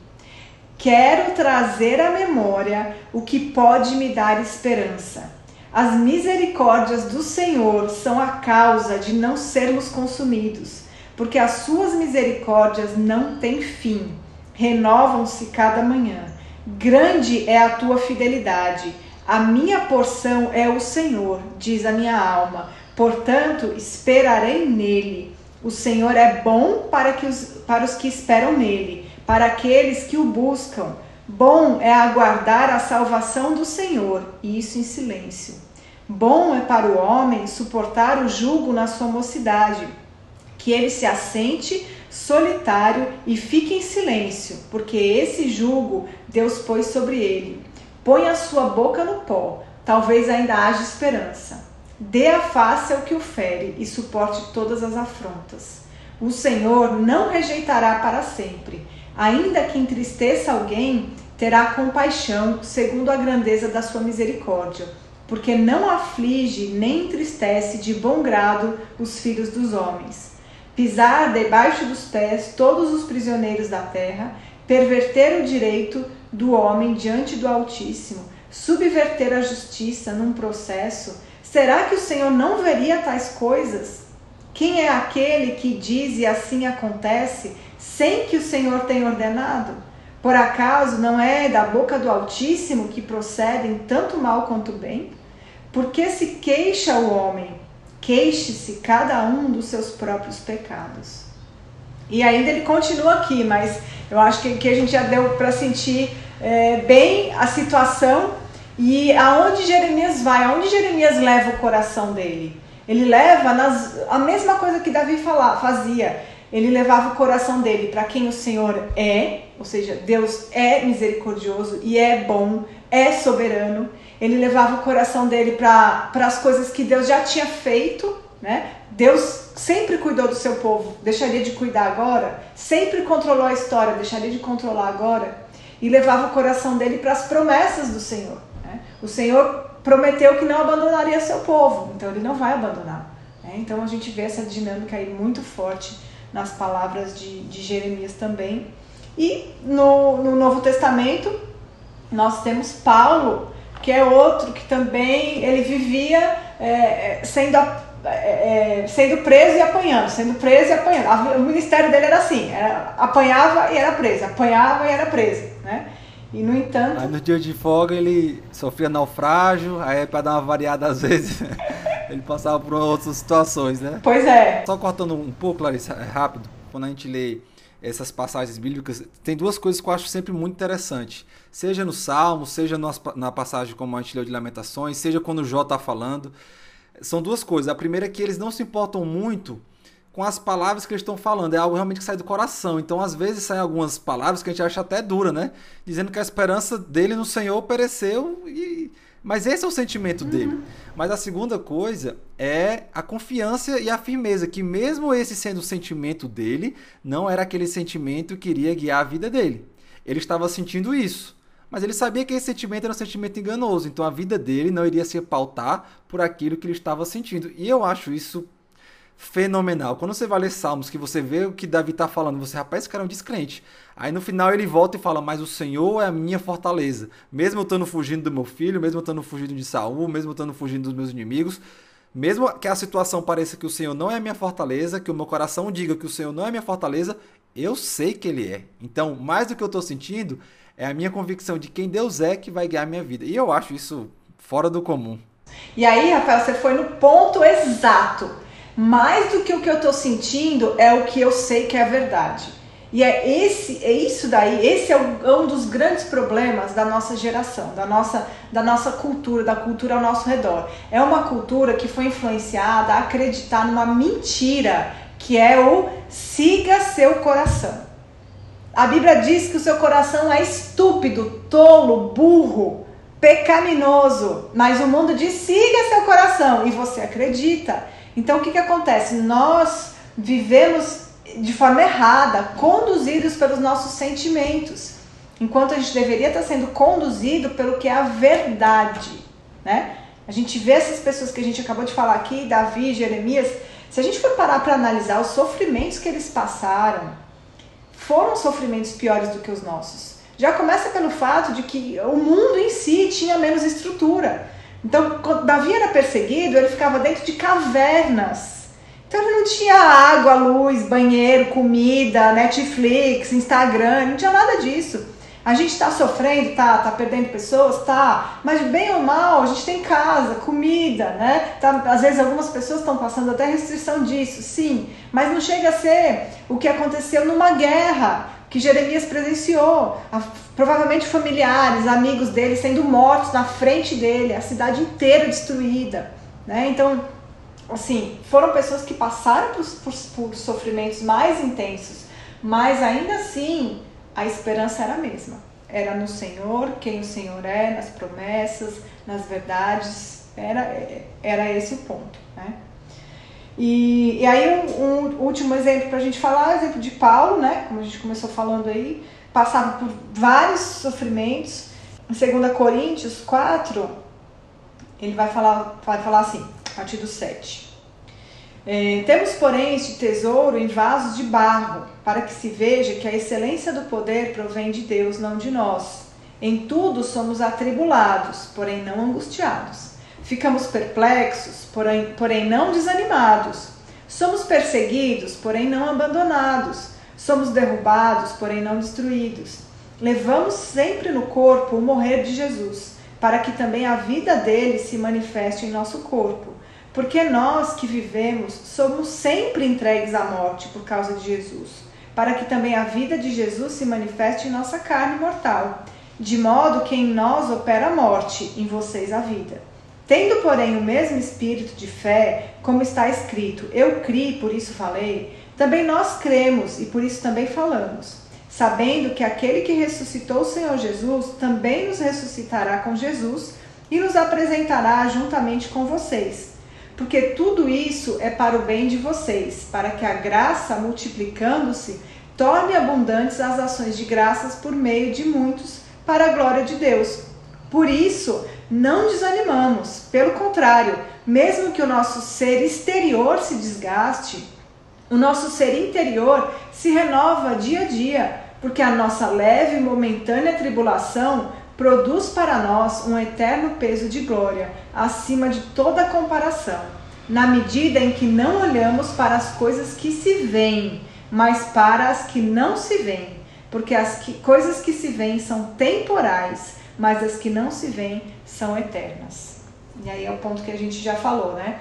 Quero trazer à memória o que pode me dar esperança. As misericórdias do Senhor são a causa de não sermos consumidos, porque as suas misericórdias não têm fim, renovam-se cada manhã. Grande é a tua fidelidade. A minha porção é o Senhor, diz a minha alma. Portanto, esperarei nele. O Senhor é bom para, que os, para os que esperam nele, para aqueles que o buscam. Bom é aguardar a salvação do Senhor, e isso em silêncio. Bom é para o homem suportar o jugo na sua mocidade, que ele se assente solitário e fique em silêncio, porque esse jugo Deus pôs sobre ele. Põe a sua boca no pó, talvez ainda haja esperança. Dê a face ao que o fere e suporte todas as afrontas. O Senhor não rejeitará para sempre. Ainda que entristeça alguém, terá compaixão segundo a grandeza da sua misericórdia, porque não aflige nem entristece de bom grado os filhos dos homens pisar debaixo dos pés todos os prisioneiros da terra, perverter o direito do homem diante do Altíssimo, subverter a justiça num processo, será que o Senhor não veria tais coisas? Quem é aquele que diz e assim acontece, sem que o Senhor tenha ordenado? Por acaso não é da boca do Altíssimo que procedem tanto mal quanto bem? Porque se queixa o homem, queixe-se cada um dos seus próprios pecados. E ainda ele continua aqui, mas eu acho que, que a gente já deu para sentir é, bem a situação e aonde Jeremias vai, aonde Jeremias leva o coração dele. Ele leva nas, a mesma coisa que Davi fala, fazia. Ele levava o coração dele para quem o Senhor é, ou seja, Deus é misericordioso e é bom, é soberano. Ele levava o coração dele para as coisas que Deus já tinha feito, né? Deus sempre cuidou do seu povo, deixaria de cuidar agora? Sempre controlou a história, deixaria de controlar agora? E levava o coração dele para as promessas do Senhor. Né? O Senhor prometeu que não abandonaria seu povo, então ele não vai abandonar. Né? Então a gente vê essa dinâmica aí muito forte nas palavras de, de Jeremias também. E no, no Novo Testamento nós temos Paulo, que é outro que também ele vivia é, é sendo é, é, sendo preso e apanhando, sendo preso e apanhando. O ministério dele era assim, era, apanhava e era preso, apanhava e era preso, né? E no entanto... Aí no dia de folga ele sofria naufrágio, aí para dar uma variada às vezes ele passava por outras situações, né? Pois é. Só cortando um pouco, Larissa, é rápido, quando a gente lê essas passagens bíblicas, tem duas coisas que eu acho sempre muito interessante. Seja no Salmo, seja na passagem como a gente leu de Lamentações, seja quando o Jó está falando são duas coisas. A primeira é que eles não se importam muito com as palavras que eles estão falando. É algo realmente que sai do coração. Então, às vezes, saem algumas palavras que a gente acha até dura, né? Dizendo que a esperança dele no Senhor pereceu e. Mas esse é o sentimento uhum. dele. Mas a segunda coisa é a confiança e a firmeza, que mesmo esse sendo o sentimento dele, não era aquele sentimento que iria guiar a vida dele. Ele estava sentindo isso. Mas ele sabia que esse sentimento era um sentimento enganoso, então a vida dele não iria se pautar por aquilo que ele estava sentindo. E eu acho isso fenomenal. Quando você vai ler Salmos, que você vê o que Davi está falando, você, rapaz, esse cara é um descrente. Aí no final ele volta e fala: Mas o Senhor é a minha fortaleza. Mesmo eu estando fugindo do meu filho, mesmo eu estando fugindo de Saul, mesmo eu estando fugindo dos meus inimigos, mesmo que a situação pareça que o Senhor não é a minha fortaleza, que o meu coração diga que o Senhor não é a minha fortaleza, eu sei que Ele é. Então, mais do que eu estou sentindo, é a minha convicção de quem Deus é que vai guiar a minha vida. E eu acho isso fora do comum. E aí, Rafael, você foi no ponto exato. Mais do que o que eu estou sentindo é o que eu sei que é verdade. E é esse, é isso daí, esse é um dos grandes problemas da nossa geração, da nossa, da nossa cultura, da cultura ao nosso redor. É uma cultura que foi influenciada a acreditar numa mentira que é o siga seu coração. A Bíblia diz que o seu coração é estúpido, tolo, burro, pecaminoso. Mas o mundo diz: siga seu coração. E você acredita. Então o que, que acontece? Nós vivemos de forma errada, conduzidos pelos nossos sentimentos, enquanto a gente deveria estar sendo conduzido pelo que é a verdade, né? A gente vê essas pessoas que a gente acabou de falar aqui, Davi, Jeremias, se a gente for parar para analisar os sofrimentos que eles passaram, foram sofrimentos piores do que os nossos. Já começa pelo fato de que o mundo em si tinha menos estrutura. Então, quando Davi era perseguido, ele ficava dentro de cavernas. Então, ele não tinha água, luz, banheiro, comida, Netflix, Instagram, não tinha nada disso. A gente está sofrendo, tá, tá perdendo pessoas, tá, mas bem ou mal, a gente tem casa, comida, né? Tá, às vezes algumas pessoas estão passando até restrição disso, sim, mas não chega a ser o que aconteceu numa guerra que Jeremias presenciou. A, provavelmente familiares, amigos dele sendo mortos na frente dele, a cidade inteira destruída, né? Então, assim, foram pessoas que passaram por, por, por sofrimentos mais intensos, mas ainda assim a esperança era a mesma. Era no Senhor, quem o Senhor é, nas promessas, nas verdades. Era, era esse o ponto. Né? E, e aí, um, um último exemplo para a gente falar, exemplo de Paulo, né? como a gente começou falando aí, passava por vários sofrimentos. Em 2 Coríntios 4, ele vai falar, vai falar assim, a partir do 7. É, temos, porém, este tesouro em vasos de barro, para que se veja que a excelência do poder provém de Deus, não de nós. Em tudo somos atribulados, porém não angustiados. Ficamos perplexos, porém, porém não desanimados. Somos perseguidos, porém não abandonados. Somos derrubados, porém não destruídos. Levamos sempre no corpo o morrer de Jesus, para que também a vida dele se manifeste em nosso corpo. Porque nós que vivemos somos sempre entregues à morte por causa de Jesus, para que também a vida de Jesus se manifeste em nossa carne mortal, de modo que em nós opera a morte, em vocês a vida. Tendo, porém, o mesmo espírito de fé, como está escrito: Eu criei, por isso falei, também nós cremos e por isso também falamos, sabendo que aquele que ressuscitou o Senhor Jesus também nos ressuscitará com Jesus e nos apresentará juntamente com vocês. Porque tudo isso é para o bem de vocês, para que a graça, multiplicando-se, torne abundantes as ações de graças por meio de muitos, para a glória de Deus. Por isso, não desanimamos, pelo contrário, mesmo que o nosso ser exterior se desgaste, o nosso ser interior se renova dia a dia, porque a nossa leve e momentânea tribulação produz para nós um eterno peso de glória, acima de toda comparação, na medida em que não olhamos para as coisas que se veem, mas para as que não se veem, porque as que, coisas que se veem são temporais, mas as que não se veem são eternas. E aí é o ponto que a gente já falou, né?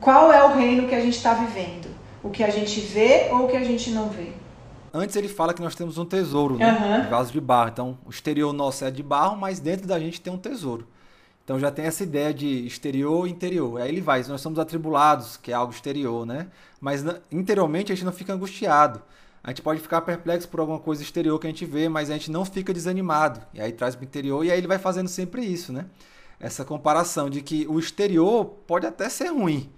Qual é o reino que a gente está vivendo? o que a gente vê ou o que a gente não vê. Antes ele fala que nós temos um tesouro, né? Uhum. vaso de barro. Então, o exterior nosso é de barro, mas dentro da gente tem um tesouro. Então já tem essa ideia de exterior e interior. Aí ele vai, nós somos atribulados, que é algo exterior, né? Mas interiormente a gente não fica angustiado. A gente pode ficar perplexo por alguma coisa exterior que a gente vê, mas a gente não fica desanimado. E aí traz para o interior, e aí ele vai fazendo sempre isso, né? Essa comparação de que o exterior pode até ser ruim,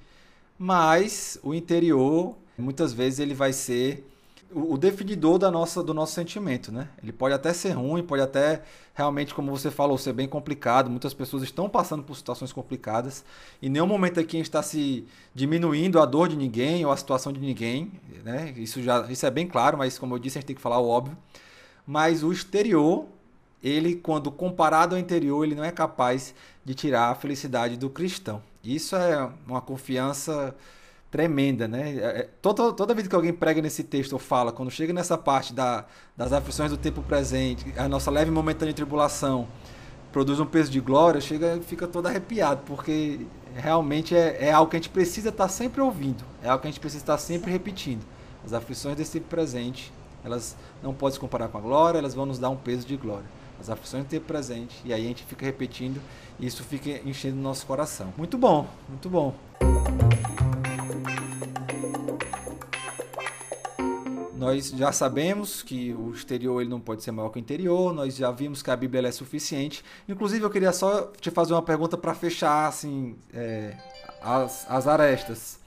mas o interior muitas vezes ele vai ser o, definidor da nossa, do nosso sentimento, né? Ele pode até ser ruim, pode até realmente, como você falou, ser bem complicado. Muitas pessoas estão passando por situações complicadas. Em nenhum momento aqui a gente está se diminuindo a dor de ninguém ou a situação de ninguém, né? Isso já, isso é bem claro, mas como eu disse, a gente tem que falar o óbvio. Mas o exterior, ele, quando comparado ao interior, ele não é capaz de tirar a felicidade do cristão. Isso é uma confiança tremenda, né? É, é, toda, toda vez que alguém prega nesse texto ou fala, quando chega nessa parte da, das aflições do tempo presente, a nossa leve momentânea tribulação produz um peso de glória, chega fica todo arrepiado, porque realmente é, é algo que a gente precisa estar sempre ouvindo, é algo que a gente precisa estar sempre repetindo. As aflições desse tempo presente, elas não podem se comparar com a glória, elas vão nos dar um peso de glória. As aflições do tempo presente, e aí a gente fica repetindo isso fica enchendo o nosso coração. Muito bom, muito bom. Nós já sabemos que o exterior ele não pode ser maior que o interior, nós já vimos que a Bíblia é suficiente. Inclusive, eu queria só te fazer uma pergunta para fechar assim, é, as, as arestas.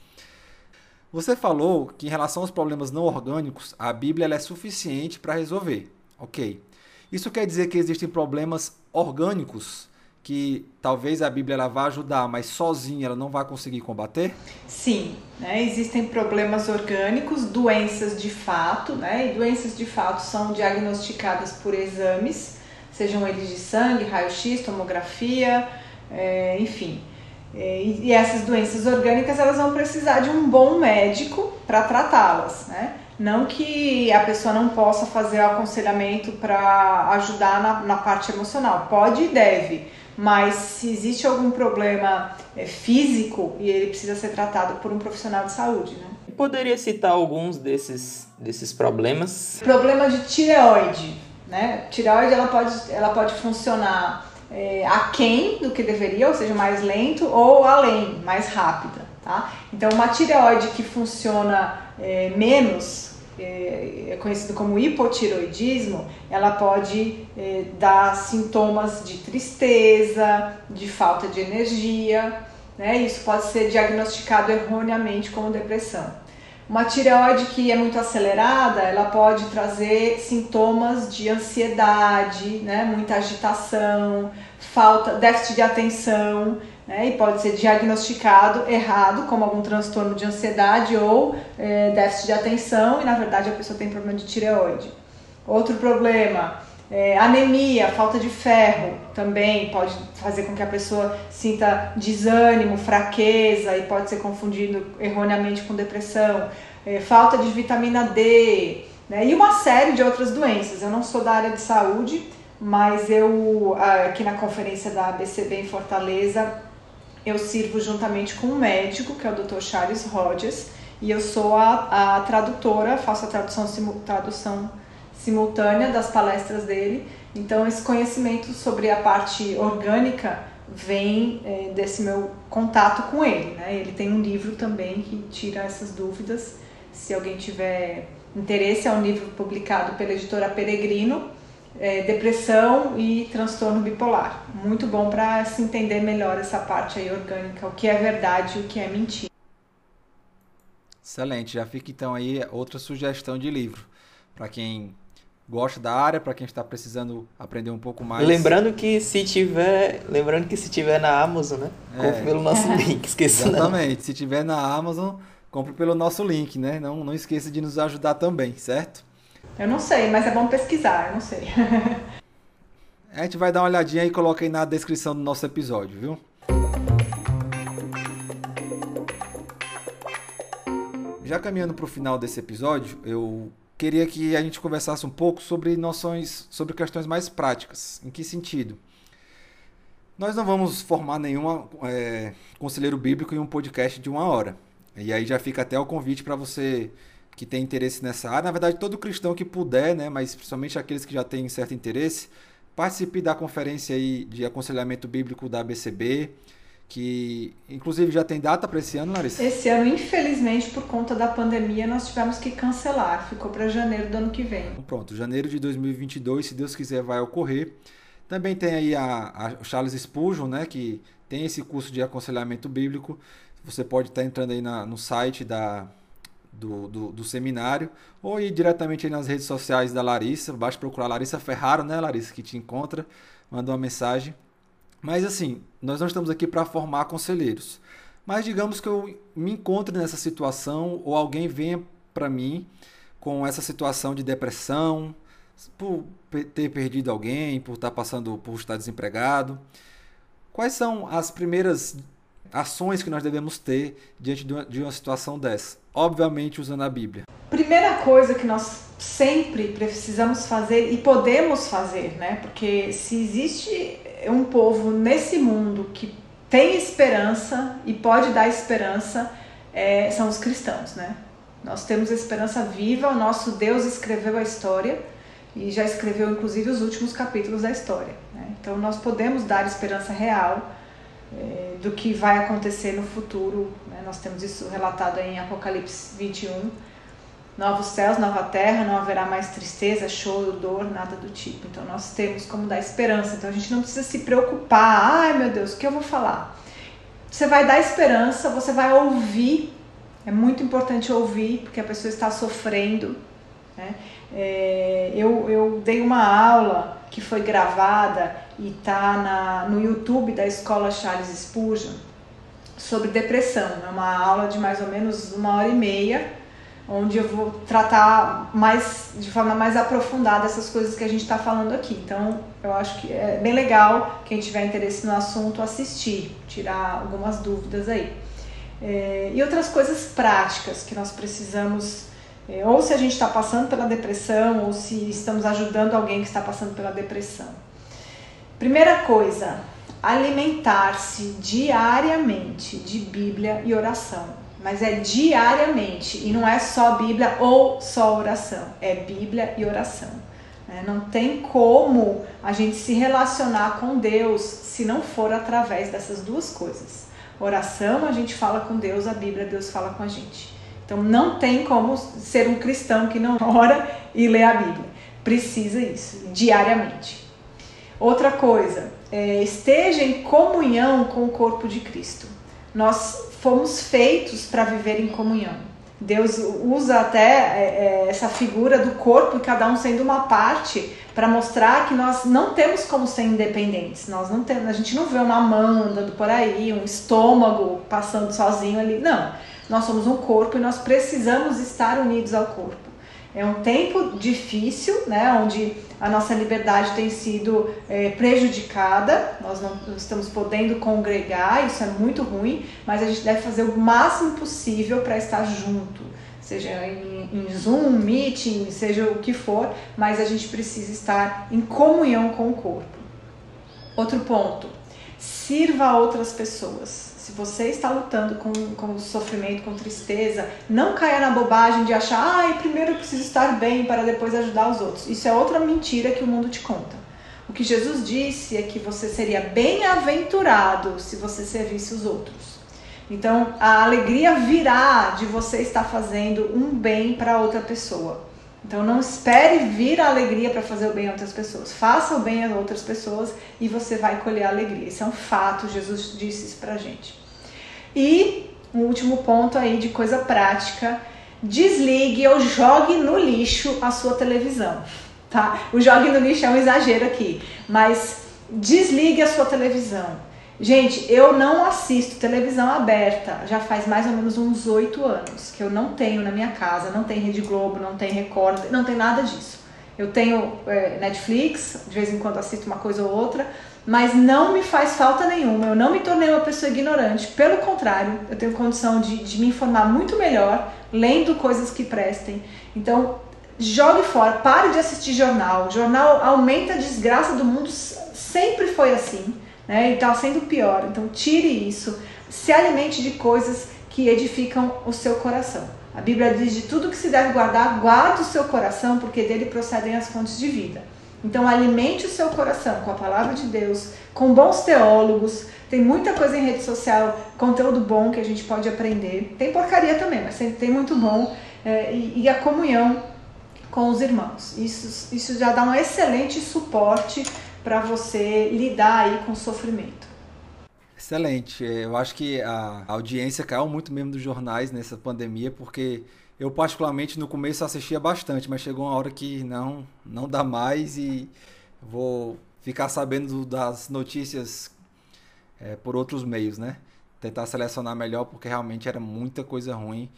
Você falou que em relação aos problemas não orgânicos, a Bíblia é suficiente para resolver. Ok. Isso quer dizer que existem problemas orgânicos que talvez a Bíblia ela vá ajudar, mas sozinha ela não vai conseguir combater? Sim, né? existem problemas orgânicos, doenças de fato, né? e doenças de fato são diagnosticadas por exames, sejam eles de sangue, raio-x, tomografia, é, enfim. É, e essas doenças orgânicas elas vão precisar de um bom médico para tratá-las, né? Não que a pessoa não possa fazer o aconselhamento para ajudar na, na parte emocional, pode e deve, mas se existe algum problema é, físico e ele precisa ser tratado por um profissional de saúde, né? Poderia citar alguns desses, desses problemas? Problema de tireoide, né? Tireoide ela pode, ela pode funcionar é, aquém do que deveria, ou seja, mais lento, ou além, mais rápida, tá? Então, uma tireoide que funciona é, menos é, é conhecido como hipotiroidismo, ela pode é, dar sintomas de tristeza, de falta de energia, né? Isso pode ser diagnosticado erroneamente como depressão. Uma tireoide que é muito acelerada, ela pode trazer sintomas de ansiedade, né? muita agitação, falta, déficit de atenção, né? e pode ser diagnosticado errado, como algum transtorno de ansiedade ou é, déficit de atenção, e na verdade a pessoa tem problema de tireoide. Outro problema, é, anemia, falta de ferro também pode fazer com que a pessoa sinta desânimo, fraqueza e pode ser confundido erroneamente com depressão. É, falta de vitamina D né? e uma série de outras doenças. Eu não sou da área de saúde, mas eu aqui na conferência da ABCB em Fortaleza eu sirvo juntamente com um médico que é o Dr. Charles Rogers e eu sou a, a tradutora, faço a tradução, tradução simultânea das palestras dele. Então, esse conhecimento sobre a parte orgânica vem é, desse meu contato com ele. Né? Ele tem um livro também que tira essas dúvidas. Se alguém tiver interesse, é um livro publicado pela editora Peregrino, é, Depressão e Transtorno Bipolar. Muito bom para se entender melhor essa parte aí orgânica, o que é verdade e o que é mentira. Excelente, já fica então aí outra sugestão de livro para quem gosta da área, para quem está precisando aprender um pouco mais. Lembrando que se tiver, lembrando que se tiver na Amazon, né? É. Compre pelo nosso link, esqueça Exatamente. Não. Se tiver na Amazon, compre pelo nosso link, né? Não, não esqueça de nos ajudar também, certo? Eu não sei, mas é bom pesquisar, eu não sei. a gente vai dar uma olhadinha e coloca aí na descrição do nosso episódio, viu? Já caminhando para o final desse episódio, eu queria que a gente conversasse um pouco sobre noções, sobre questões mais práticas. Em que sentido? Nós não vamos formar nenhum é, conselheiro bíblico em um podcast de uma hora. E aí já fica até o convite para você que tem interesse nessa área. Na verdade, todo cristão que puder, né, mas principalmente aqueles que já têm certo interesse, participe da conferência aí de aconselhamento bíblico da ABCB que inclusive já tem data para esse ano, Larissa? Esse ano, infelizmente, por conta da pandemia, nós tivemos que cancelar. Ficou para janeiro do ano que vem. Então, pronto, janeiro de 2022, se Deus quiser, vai ocorrer. Também tem aí a, a Charles Spurgeon, né, que tem esse curso de aconselhamento bíblico. Você pode estar entrando aí na, no site da, do, do, do, seminário ou ir diretamente nas redes sociais da Larissa. Basta procurar Larissa Ferraro, né, Larissa, que te encontra. Manda uma mensagem. Mas assim, nós não estamos aqui para formar conselheiros. Mas digamos que eu me encontre nessa situação ou alguém venha para mim com essa situação de depressão, por ter perdido alguém, por estar passando por estar desempregado. Quais são as primeiras ações que nós devemos ter diante de uma situação dessa? Obviamente usando a Bíblia. Primeira coisa que nós sempre precisamos fazer e podemos fazer, né? Porque se existe um povo nesse mundo que tem esperança e pode dar esperança é, são os cristãos, né? Nós temos esperança viva, o nosso Deus escreveu a história e já escreveu inclusive os últimos capítulos da história. Né? Então nós podemos dar esperança real é, do que vai acontecer no futuro. Né? Nós temos isso relatado em Apocalipse 21 novos céus, nova terra, não haverá mais tristeza, choro, dor, nada do tipo. Então nós temos como dar esperança. Então a gente não precisa se preocupar. Ai meu Deus, o que eu vou falar? Você vai dar esperança, você vai ouvir. É muito importante ouvir, porque a pessoa está sofrendo. Né? É, eu, eu dei uma aula que foi gravada e está no YouTube da Escola Charles Spurgeon sobre depressão. É uma aula de mais ou menos uma hora e meia onde eu vou tratar mais de forma mais aprofundada essas coisas que a gente está falando aqui. Então, eu acho que é bem legal quem tiver interesse no assunto assistir, tirar algumas dúvidas aí. É, e outras coisas práticas que nós precisamos, é, ou se a gente está passando pela depressão, ou se estamos ajudando alguém que está passando pela depressão. Primeira coisa, alimentar-se diariamente de Bíblia e oração mas é diariamente e não é só Bíblia ou só oração, é Bíblia e oração. Né? Não tem como a gente se relacionar com Deus se não for através dessas duas coisas. Oração, a gente fala com Deus, a Bíblia, Deus fala com a gente. Então não tem como ser um cristão que não ora e lê a Bíblia. Precisa isso, diariamente. Outra coisa, é, esteja em comunhão com o corpo de Cristo. Nós fomos feitos para viver em comunhão. Deus usa até é, é, essa figura do corpo e cada um sendo uma parte para mostrar que nós não temos como ser independentes. Nós não temos, a gente não vê uma mão andando por aí, um estômago passando sozinho ali. Não. Nós somos um corpo e nós precisamos estar unidos ao corpo. É um tempo difícil, né, onde a nossa liberdade tem sido é, prejudicada, nós não estamos podendo congregar, isso é muito ruim, mas a gente deve fazer o máximo possível para estar junto, seja em, em Zoom, meeting, seja o que for, mas a gente precisa estar em comunhão com o corpo. Outro ponto, sirva a outras pessoas se você está lutando com, com sofrimento, com tristeza, não caia na bobagem de achar, ai, ah, primeiro eu preciso estar bem para depois ajudar os outros. Isso é outra mentira que o mundo te conta. O que Jesus disse é que você seria bem-aventurado se você servisse os outros. Então, a alegria virá de você estar fazendo um bem para outra pessoa. Então, não espere vir a alegria para fazer o bem a outras pessoas. Faça o bem a outras pessoas e você vai colher a alegria. Isso é um fato, Jesus disse isso para gente. E um último ponto aí de coisa prática: desligue ou jogue no lixo a sua televisão. Tá? O jogue no lixo é um exagero aqui, mas desligue a sua televisão. Gente, eu não assisto televisão aberta já faz mais ou menos uns oito anos que eu não tenho na minha casa, não tem Rede Globo, não tem Record, não tem nada disso. Eu tenho é, Netflix, de vez em quando assisto uma coisa ou outra, mas não me faz falta nenhuma. Eu não me tornei uma pessoa ignorante. Pelo contrário, eu tenho condição de, de me informar muito melhor, lendo coisas que prestem. Então, jogue fora, pare de assistir jornal. Jornal aumenta a desgraça do mundo, sempre foi assim, né? E está sendo pior. Então, tire isso. Se alimente de coisas que edificam o seu coração. A Bíblia diz de tudo que se deve guardar, guarde o seu coração, porque dele procedem as fontes de vida. Então, alimente o seu coração com a palavra de Deus, com bons teólogos. Tem muita coisa em rede social, conteúdo bom que a gente pode aprender. Tem porcaria também, mas tem muito bom. É, e, e, a comunhão com os irmãos. Isso, isso já dá um excelente suporte para você lidar aí com o sofrimento. Excelente. Eu acho que a audiência caiu muito mesmo dos jornais nessa pandemia, porque eu, particularmente, no começo assistia bastante, mas chegou uma hora que não, não dá mais e vou ficar sabendo das notícias é, por outros meios, né? Tentar selecionar melhor, porque realmente era muita coisa ruim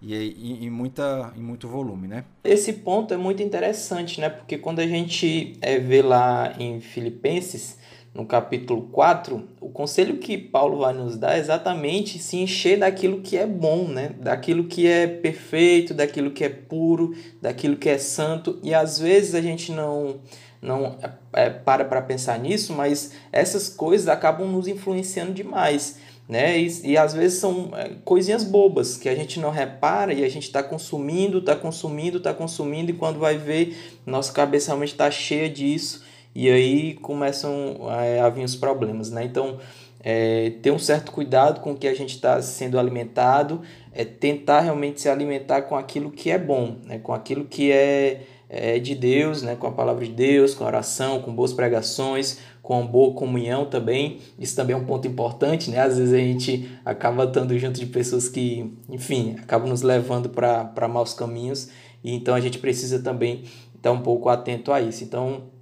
e em, muita, em muito volume, né? Esse ponto é muito interessante, né? Porque quando a gente é, vê lá em Filipenses no capítulo 4, o conselho que Paulo vai nos dar é exatamente se encher daquilo que é bom, né? daquilo que é perfeito, daquilo que é puro, daquilo que é santo. E às vezes a gente não, não é, para para pensar nisso, mas essas coisas acabam nos influenciando demais. Né? E, e às vezes são é, coisinhas bobas que a gente não repara e a gente está consumindo, está consumindo, está consumindo, e quando vai ver, nossa cabeça realmente está cheia disso e aí começam é, a vir os problemas, né? Então, é, ter um certo cuidado com o que a gente está sendo alimentado, é tentar realmente se alimentar com aquilo que é bom, né? com aquilo que é, é de Deus, né? com a palavra de Deus, com a oração, com boas pregações, com boa comunhão também. Isso também é um ponto importante, né? Às vezes a gente acaba estando junto de pessoas que, enfim, acabam nos levando para maus caminhos, e então a gente precisa também estar um pouco atento a isso. Então,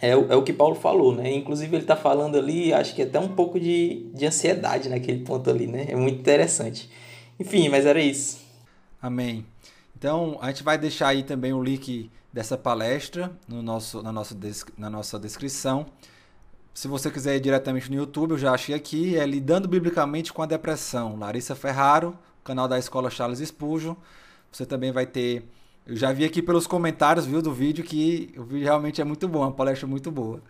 é, é o que Paulo falou, né? Inclusive ele está falando ali, acho que até um pouco de, de ansiedade naquele ponto ali, né? É muito interessante. Enfim, mas era isso. Amém. Então, a gente vai deixar aí também o link dessa palestra no nosso, na, nossa, na nossa descrição. Se você quiser ir diretamente no YouTube, eu já achei aqui, é Lidando Biblicamente com a Depressão. Larissa Ferraro, canal da Escola Charles Spurgeon. Você também vai ter eu já vi aqui pelos comentários, viu, do vídeo que o vídeo realmente é muito bom, a palestra é muito boa.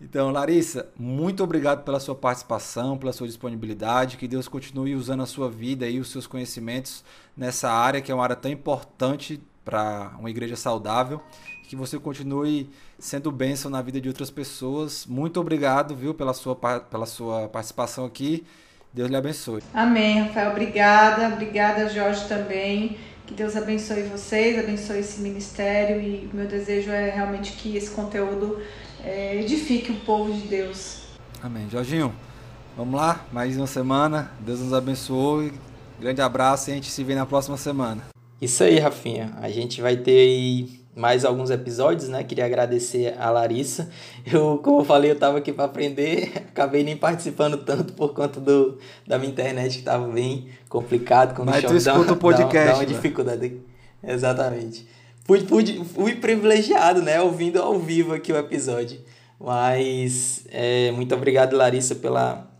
Então, Larissa, muito obrigado pela sua participação, pela sua disponibilidade. Que Deus continue usando a sua vida e os seus conhecimentos nessa área que é uma área tão importante para uma igreja saudável. Que você continue sendo bênção na vida de outras pessoas. Muito obrigado, viu, pela sua, pela sua participação aqui. Deus lhe abençoe. Amém, Rafael. Obrigada. Obrigada, Jorge, também. Que Deus abençoe vocês, abençoe esse ministério e o meu desejo é realmente que esse conteúdo é, edifique o povo de Deus. Amém. Jorginho, vamos lá, mais uma semana. Deus nos abençoe. Grande abraço e a gente se vê na próxima semana. Isso aí, Rafinha. A gente vai ter aí mais alguns episódios, né? Queria agradecer a Larissa. Eu, como eu falei, eu estava aqui para aprender, acabei nem participando tanto por conta do, da minha internet que estava bem complicado. Quando Mas tu escuta o podcast. Dá, dá uma dificuldade. Exatamente. Fui, fui, fui privilegiado, né? Ouvindo ao vivo aqui o episódio. Mas é, muito obrigado, Larissa, pela,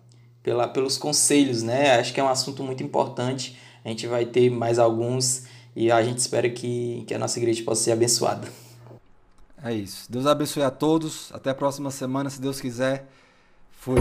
pela, pelos conselhos, né? Acho que é um assunto muito importante. A gente vai ter mais alguns e a gente espera que, que a nossa igreja possa ser abençoada. É isso. Deus abençoe a todos. Até a próxima semana, se Deus quiser. Fui.